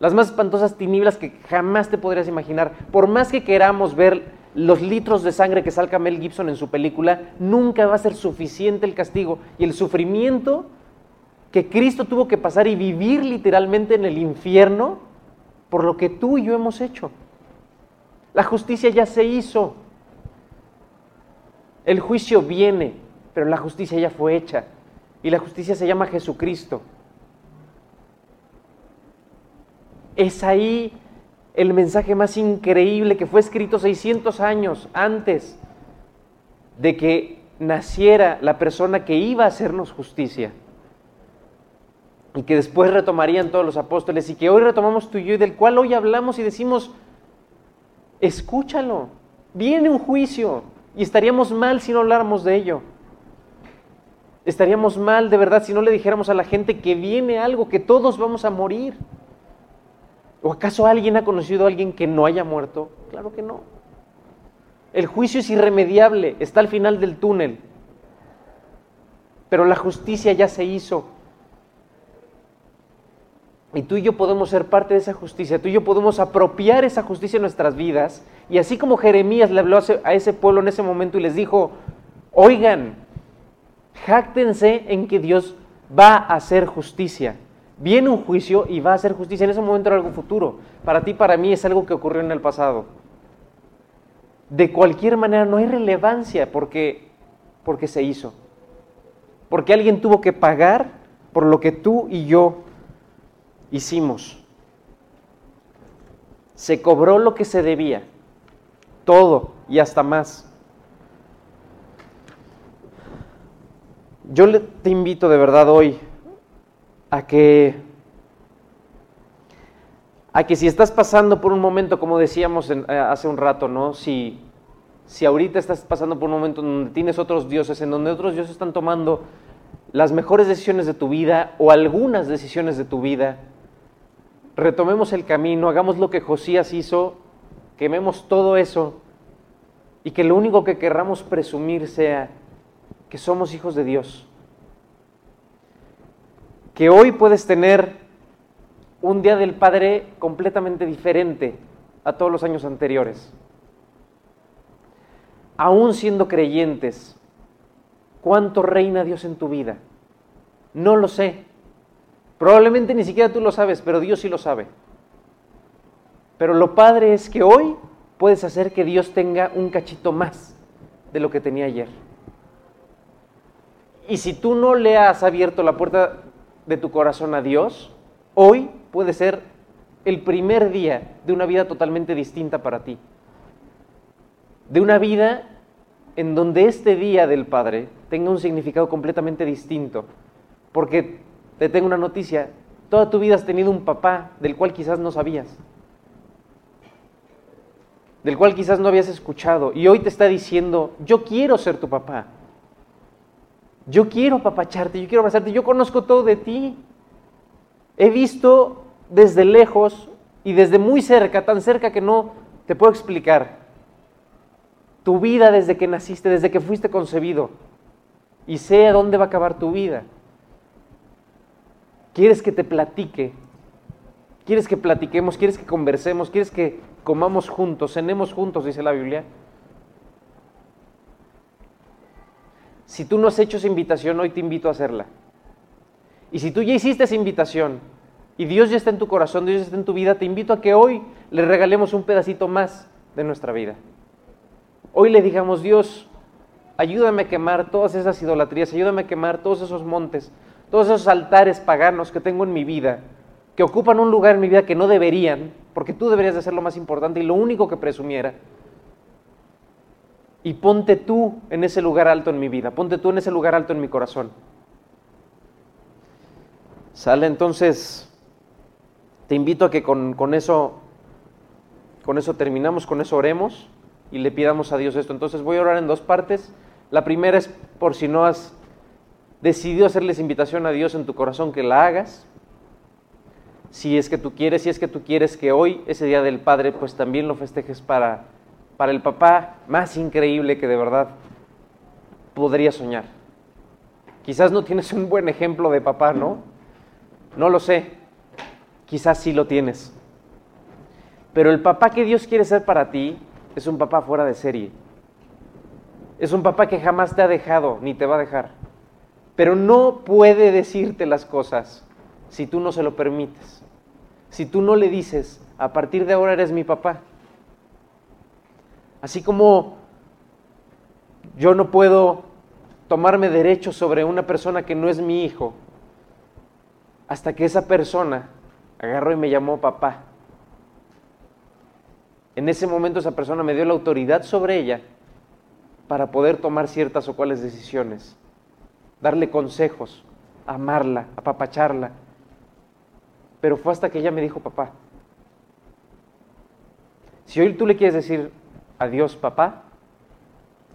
las más espantosas tinieblas que jamás te podrías imaginar. Por más que queramos ver los litros de sangre que salga Mel Gibson en su película, nunca va a ser suficiente el castigo y el sufrimiento que Cristo tuvo que pasar y vivir literalmente en el infierno por lo que tú y yo hemos hecho. La justicia ya se hizo. El juicio viene pero la justicia ya fue hecha. Y la justicia se llama Jesucristo. Es ahí el mensaje más increíble que fue escrito 600 años antes de que naciera la persona que iba a hacernos justicia y que después retomarían todos los apóstoles y que hoy retomamos tú y yo y del cual hoy hablamos y decimos, escúchalo, viene un juicio y estaríamos mal si no habláramos de ello. Estaríamos mal de verdad si no le dijéramos a la gente que viene algo, que todos vamos a morir. ¿O acaso alguien ha conocido a alguien que no haya muerto? Claro que no. El juicio es irremediable, está al final del túnel. Pero la justicia ya se hizo. Y tú y yo podemos ser parte de esa justicia, tú y yo podemos apropiar esa justicia en nuestras vidas. Y así como Jeremías le habló a ese pueblo en ese momento y les dijo, oigan, jáctense en que Dios va a hacer justicia. Viene un juicio y va a hacer justicia. En ese momento era algo futuro. Para ti, para mí es algo que ocurrió en el pasado. De cualquier manera no hay relevancia porque, porque se hizo. Porque alguien tuvo que pagar por lo que tú y yo hicimos. Se cobró lo que se debía, todo y hasta más. Yo te invito de verdad hoy a que a que si estás pasando por un momento, como decíamos eh, hace un rato, ¿no? Si, si ahorita estás pasando por un momento donde tienes otros dioses, en donde otros dioses están tomando las mejores decisiones de tu vida o algunas decisiones de tu vida, retomemos el camino, hagamos lo que Josías hizo, quememos todo eso y que lo único que querramos presumir sea que somos hijos de Dios. Que hoy puedes tener un día del Padre completamente diferente a todos los años anteriores. Aún siendo creyentes, ¿cuánto reina Dios en tu vida? No lo sé, Probablemente ni siquiera tú lo sabes, pero Dios sí lo sabe. Pero lo padre es que hoy puedes hacer que Dios tenga un cachito más de lo que tenía ayer. Y si tú no le has abierto la puerta de tu corazón a Dios, hoy puede ser el primer día de una vida totalmente distinta para ti. De una vida en donde este día del Padre tenga un significado completamente distinto. Porque te tengo una noticia, toda tu vida has tenido un papá del cual quizás no sabías, del cual quizás no habías escuchado, y hoy te está diciendo, yo quiero ser tu papá, yo quiero papacharte, yo quiero abrazarte, yo conozco todo de ti, he visto desde lejos y desde muy cerca, tan cerca que no te puedo explicar, tu vida desde que naciste, desde que fuiste concebido, y sé a dónde va a acabar tu vida. ¿Quieres que te platique? ¿Quieres que platiquemos? ¿Quieres que conversemos? ¿Quieres que comamos juntos? ¿Cenemos juntos? Dice la Biblia. Si tú no has hecho esa invitación, hoy te invito a hacerla. Y si tú ya hiciste esa invitación y Dios ya está en tu corazón, Dios ya está en tu vida, te invito a que hoy le regalemos un pedacito más de nuestra vida. Hoy le digamos, Dios, ayúdame a quemar todas esas idolatrías, ayúdame a quemar todos esos montes, todos esos altares paganos que tengo en mi vida, que ocupan un lugar en mi vida que no deberían, porque tú deberías de ser lo más importante y lo único que presumiera. Y ponte tú en ese lugar alto en mi vida, ponte tú en ese lugar alto en mi corazón. Sale entonces, te invito a que con, con eso, con eso terminamos, con eso oremos y le pidamos a Dios esto. Entonces voy a orar en dos partes. La primera es por si no has decidió hacerles invitación a Dios en tu corazón que la hagas. Si es que tú quieres, si es que tú quieres que hoy, ese Día del Padre, pues también lo festejes para, para el papá más increíble que de verdad podría soñar. Quizás no tienes un buen ejemplo de papá, ¿no? No lo sé. Quizás sí lo tienes. Pero el papá que Dios quiere ser para ti es un papá fuera de serie. Es un papá que jamás te ha dejado ni te va a dejar pero no puede decirte las cosas si tú no se lo permites. Si tú no le dices, a partir de ahora eres mi papá. Así como yo no puedo tomarme derecho sobre una persona que no es mi hijo, hasta que esa persona agarró y me llamó papá. En ese momento esa persona me dio la autoridad sobre ella para poder tomar ciertas o cuales decisiones, darle consejos, amarla, apapacharla. Pero fue hasta que ella me dijo papá. Si hoy tú le quieres decir adiós papá,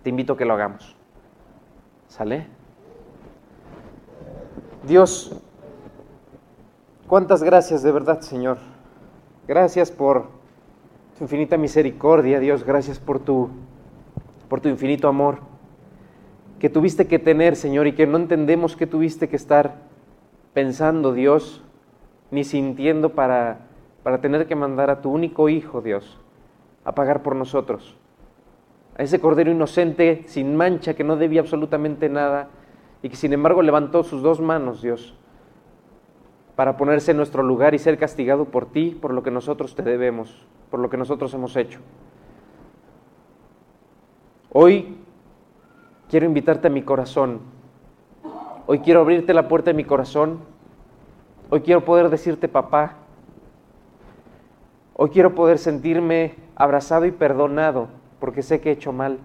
te invito a que lo hagamos. ¿Sale? Dios, cuántas gracias de verdad, Señor. Gracias por tu infinita misericordia, Dios. Gracias por tu, por tu infinito amor que tuviste que tener, Señor, y que no entendemos que tuviste que estar pensando, Dios, ni sintiendo para, para tener que mandar a tu único Hijo, Dios, a pagar por nosotros a ese cordero inocente, sin mancha, que no debía absolutamente nada, y que sin embargo levantó sus dos manos, Dios, para ponerse en nuestro lugar y ser castigado por ti, por lo que nosotros te debemos, por lo que nosotros hemos hecho. Hoy quiero invitarte a mi corazón. Hoy quiero abrirte la puerta de mi corazón. Hoy quiero poder decirte, papá. Hoy quiero poder sentirme abrazado y perdonado porque sé que he hecho mal.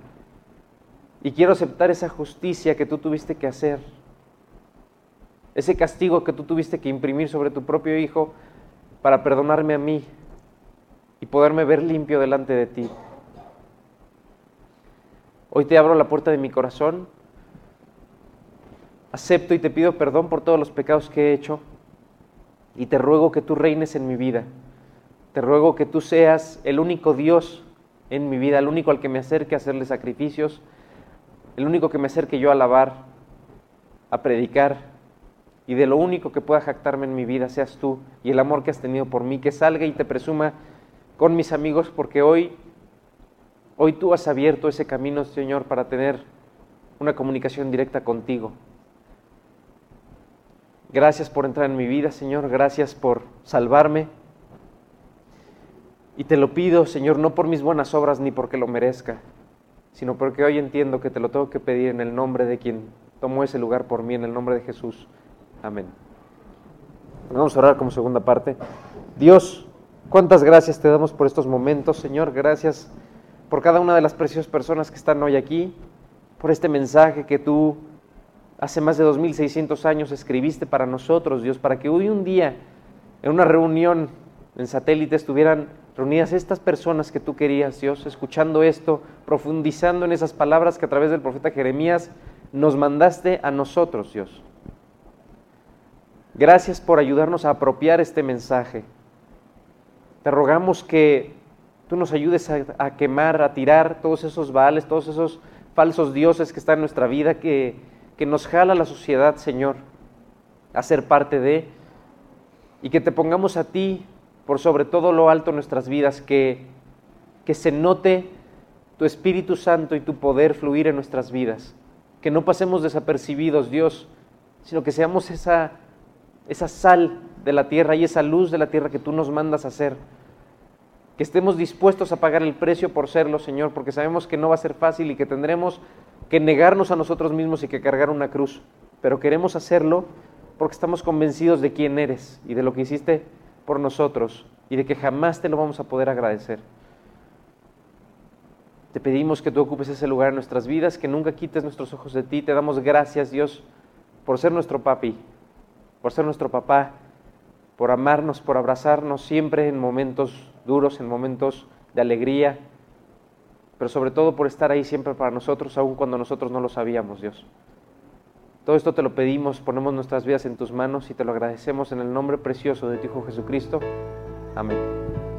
Y quiero aceptar esa justicia que tú tuviste que hacer, ese castigo que tú tuviste que imprimir sobre tu propio Hijo para perdonarme a mí y poderme ver limpio delante de ti. Hoy te abro la puerta de mi corazón, acepto y te pido perdón por todos los pecados que he hecho y te ruego que tú reines en mi vida. Te ruego que tú seas el único Dios en mi vida, el único al que me acerque a hacerle sacrificios, el único que me acerque yo a alabar, a predicar, y de lo único que pueda jactarme en mi vida seas tú y el amor que has tenido por mí, que salga y te presuma con mis amigos, porque hoy, hoy tú has abierto ese camino, Señor, para tener una comunicación directa contigo. Gracias por entrar en mi vida, Señor, gracias por salvarme. Y te lo pido, Señor, no por mis buenas obras ni porque lo merezca, sino porque hoy entiendo que te lo tengo que pedir en el nombre de quien tomó ese lugar por mí, en el nombre de Jesús. Amén. Vamos a orar como segunda parte. Dios, cuántas gracias te damos por estos momentos, Señor. Gracias por cada una de las preciosas personas que están hoy aquí, por este mensaje que tú hace más de 2600 años escribiste para nosotros, Dios, para que hoy un día, en una reunión en satélite, estuvieran reunidas estas personas que tú querías, Dios, escuchando esto, profundizando en esas palabras que a través del profeta Jeremías nos mandaste a nosotros, Dios. Gracias por ayudarnos a apropiar este mensaje. Te rogamos que tú nos ayudes a, quemar, a tirar todos esos vales, todos esos falsos dioses que están en nuestra vida, que, que nos jala la sociedad, Señor, a ser parte de, y que te pongamos a ti por sobre todo lo alto en nuestras vidas, que, que se note tu Espíritu Santo y tu poder fluir en nuestras vidas, que no pasemos desapercibidos, Dios, sino que seamos esa, esa sal de la tierra y esa luz de la tierra que tú nos mandas a hacer, que estemos dispuestos a pagar el precio por serlo, Señor, porque sabemos que no va a ser fácil y que tendremos que negarnos a nosotros mismos y que cargar una cruz, pero queremos hacerlo porque estamos convencidos de quién eres y de lo que hiciste por nosotros y de que jamás te lo vamos a poder agradecer. Te pedimos que tú ocupes ese lugar en nuestras vidas, que nunca quites nuestros ojos de ti. Te damos gracias, Dios, por ser nuestro papi, por ser nuestro papá, por amarnos, por abrazarnos siempre en momentos duros, en momentos de alegría, pero sobre todo por estar ahí siempre para nosotros, aun cuando nosotros no lo sabíamos, Dios. Todo esto te lo pedimos, ponemos nuestras vidas en tus manos y te lo agradecemos en el nombre precioso de tu Hijo Jesucristo. Amén.